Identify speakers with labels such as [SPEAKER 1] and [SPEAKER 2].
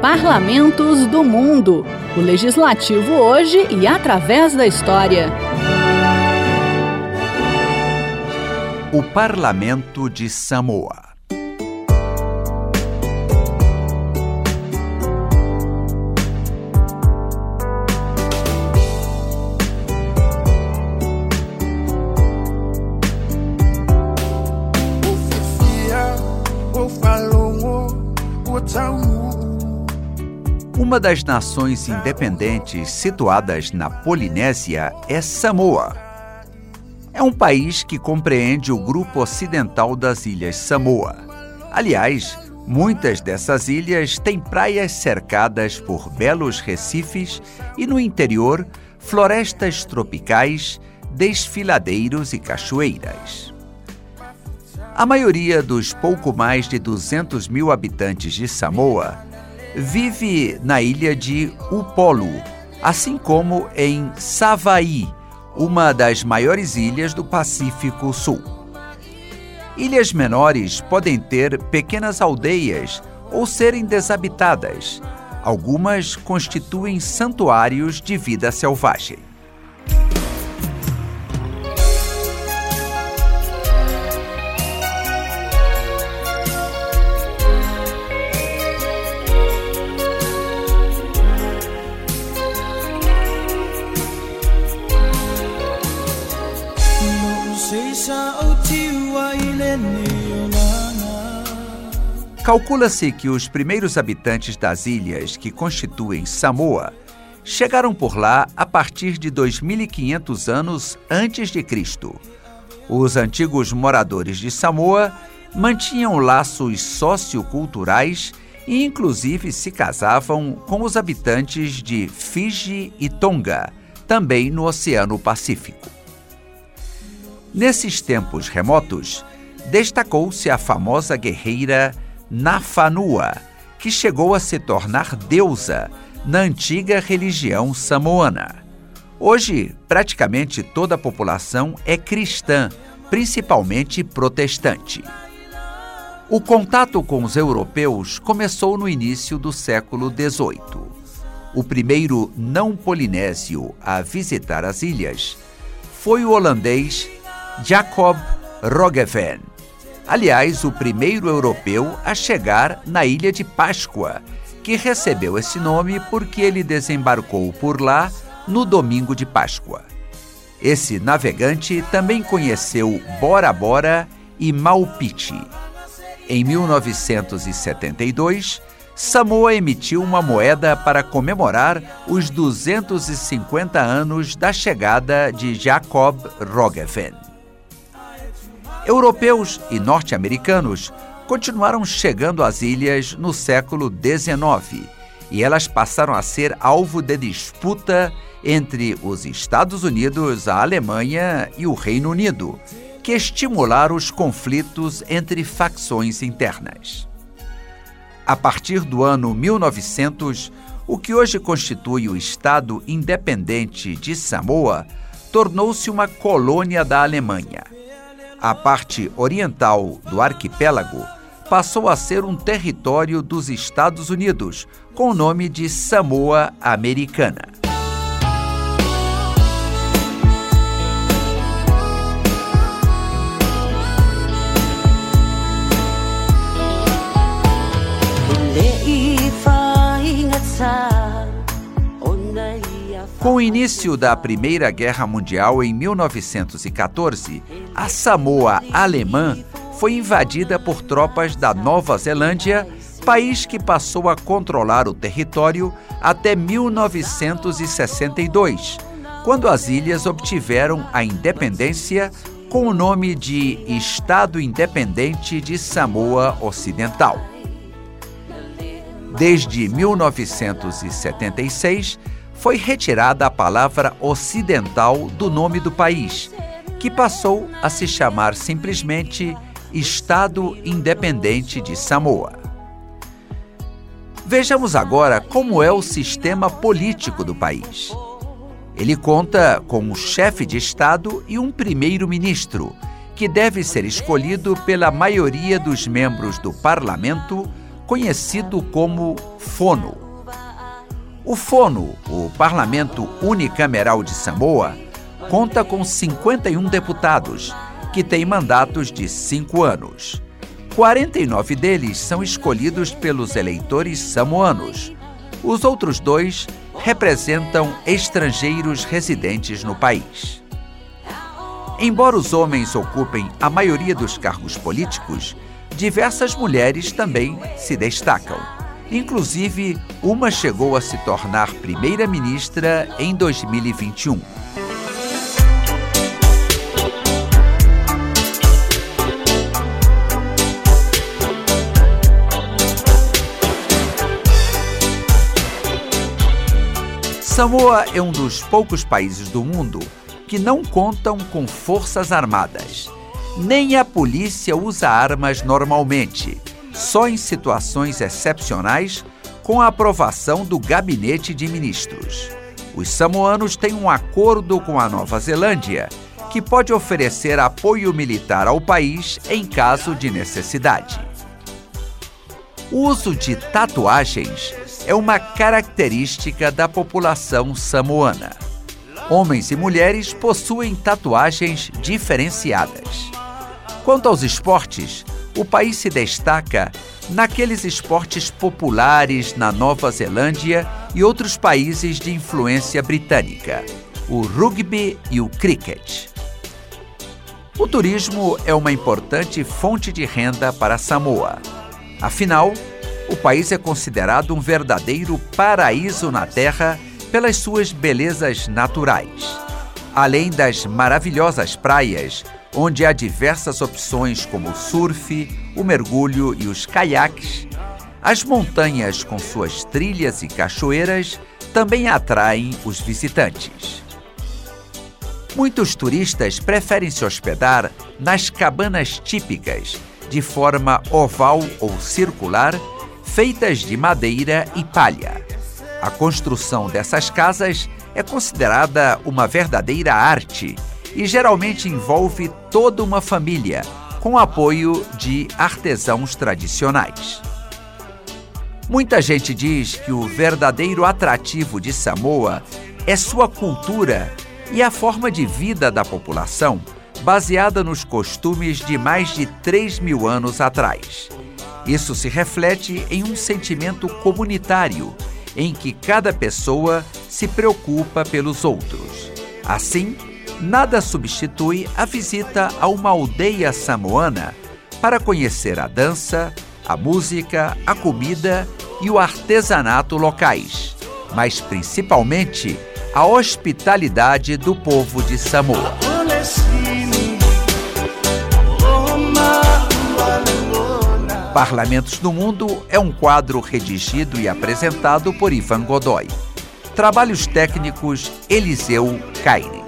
[SPEAKER 1] Parlamentos do Mundo. O legislativo hoje e através da história.
[SPEAKER 2] O Parlamento de Samoa. Uma das nações independentes situadas na Polinésia é Samoa. É um país que compreende o grupo ocidental das Ilhas Samoa. Aliás, muitas dessas ilhas têm praias cercadas por belos recifes e, no interior, florestas tropicais, desfiladeiros e cachoeiras. A maioria dos pouco mais de 200 mil habitantes de Samoa vive na ilha de Upolu, assim como em Savaí, uma das maiores ilhas do Pacífico Sul. Ilhas menores podem ter pequenas aldeias ou serem desabitadas. Algumas constituem santuários de vida selvagem. Calcula-se que os primeiros habitantes das ilhas que constituem Samoa chegaram por lá a partir de 2500 anos antes de Cristo. Os antigos moradores de Samoa mantinham laços socioculturais e inclusive se casavam com os habitantes de Fiji e Tonga, também no Oceano Pacífico. Nesses tempos remotos, destacou-se a famosa guerreira Nafanua, que chegou a se tornar deusa na antiga religião samoana. Hoje, praticamente toda a população é cristã, principalmente protestante. O contato com os europeus começou no início do século XVIII. O primeiro não polinésio a visitar as ilhas foi o holandês Jacob Roggeveen aliás, o primeiro europeu a chegar na ilha de Páscoa, que recebeu esse nome porque ele desembarcou por lá no domingo de Páscoa. Esse navegante também conheceu Bora Bora e Maupiti. Em 1972, Samoa emitiu uma moeda para comemorar os 250 anos da chegada de Jacob Roggeveen. Europeus e norte-americanos continuaram chegando às ilhas no século XIX e elas passaram a ser alvo de disputa entre os Estados Unidos, a Alemanha e o Reino Unido, que estimularam os conflitos entre facções internas. A partir do ano 1900, o que hoje constitui o Estado independente de Samoa tornou-se uma colônia da Alemanha. A parte oriental do arquipélago passou a ser um território dos Estados Unidos, com o nome de Samoa Americana. Com o início da Primeira Guerra Mundial em 1914, a Samoa alemã foi invadida por tropas da Nova Zelândia, país que passou a controlar o território até 1962, quando as ilhas obtiveram a independência com o nome de Estado Independente de Samoa Ocidental. Desde 1976, foi retirada a palavra ocidental do nome do país, que passou a se chamar simplesmente Estado Independente de Samoa. Vejamos agora como é o sistema político do país. Ele conta com um chefe de Estado e um primeiro-ministro, que deve ser escolhido pela maioria dos membros do parlamento conhecido como Fono. O Fono, o Parlamento Unicameral de Samoa, conta com 51 deputados, que têm mandatos de cinco anos. 49 deles são escolhidos pelos eleitores samoanos. Os outros dois representam estrangeiros residentes no país. Embora os homens ocupem a maioria dos cargos políticos, diversas mulheres também se destacam. Inclusive, uma chegou a se tornar primeira-ministra em 2021. Samoa é um dos poucos países do mundo que não contam com forças armadas. Nem a polícia usa armas normalmente, só em situações excepcionais com a aprovação do Gabinete de Ministros. Os samoanos têm um acordo com a Nova Zelândia que pode oferecer apoio militar ao país em caso de necessidade. O uso de tatuagens é uma característica da população samoana. Homens e mulheres possuem tatuagens diferenciadas. Quanto aos esportes, o país se destaca naqueles esportes populares na Nova Zelândia e outros países de influência britânica, o rugby e o cricket. O turismo é uma importante fonte de renda para Samoa. Afinal, o país é considerado um verdadeiro paraíso na Terra pelas suas belezas naturais. Além das maravilhosas praias, onde há diversas opções como o surf, o mergulho e os caiaques, as montanhas com suas trilhas e cachoeiras também atraem os visitantes. Muitos turistas preferem se hospedar nas cabanas típicas, de forma oval ou circular, feitas de madeira e palha. A construção dessas casas é considerada uma verdadeira arte e geralmente envolve toda uma família, com apoio de artesãos tradicionais. Muita gente diz que o verdadeiro atrativo de Samoa é sua cultura e a forma de vida da população, baseada nos costumes de mais de 3 mil anos atrás. Isso se reflete em um sentimento comunitário, em que cada pessoa se preocupa pelos outros. Assim, nada substitui a visita a uma aldeia samoana para conhecer a dança, a música, a comida e o artesanato locais, mas principalmente a hospitalidade do povo de Samoa. Parlamentos do Mundo é um quadro redigido e apresentado por Ivan Godoy. Trabalhos técnicos Eliseu Caire.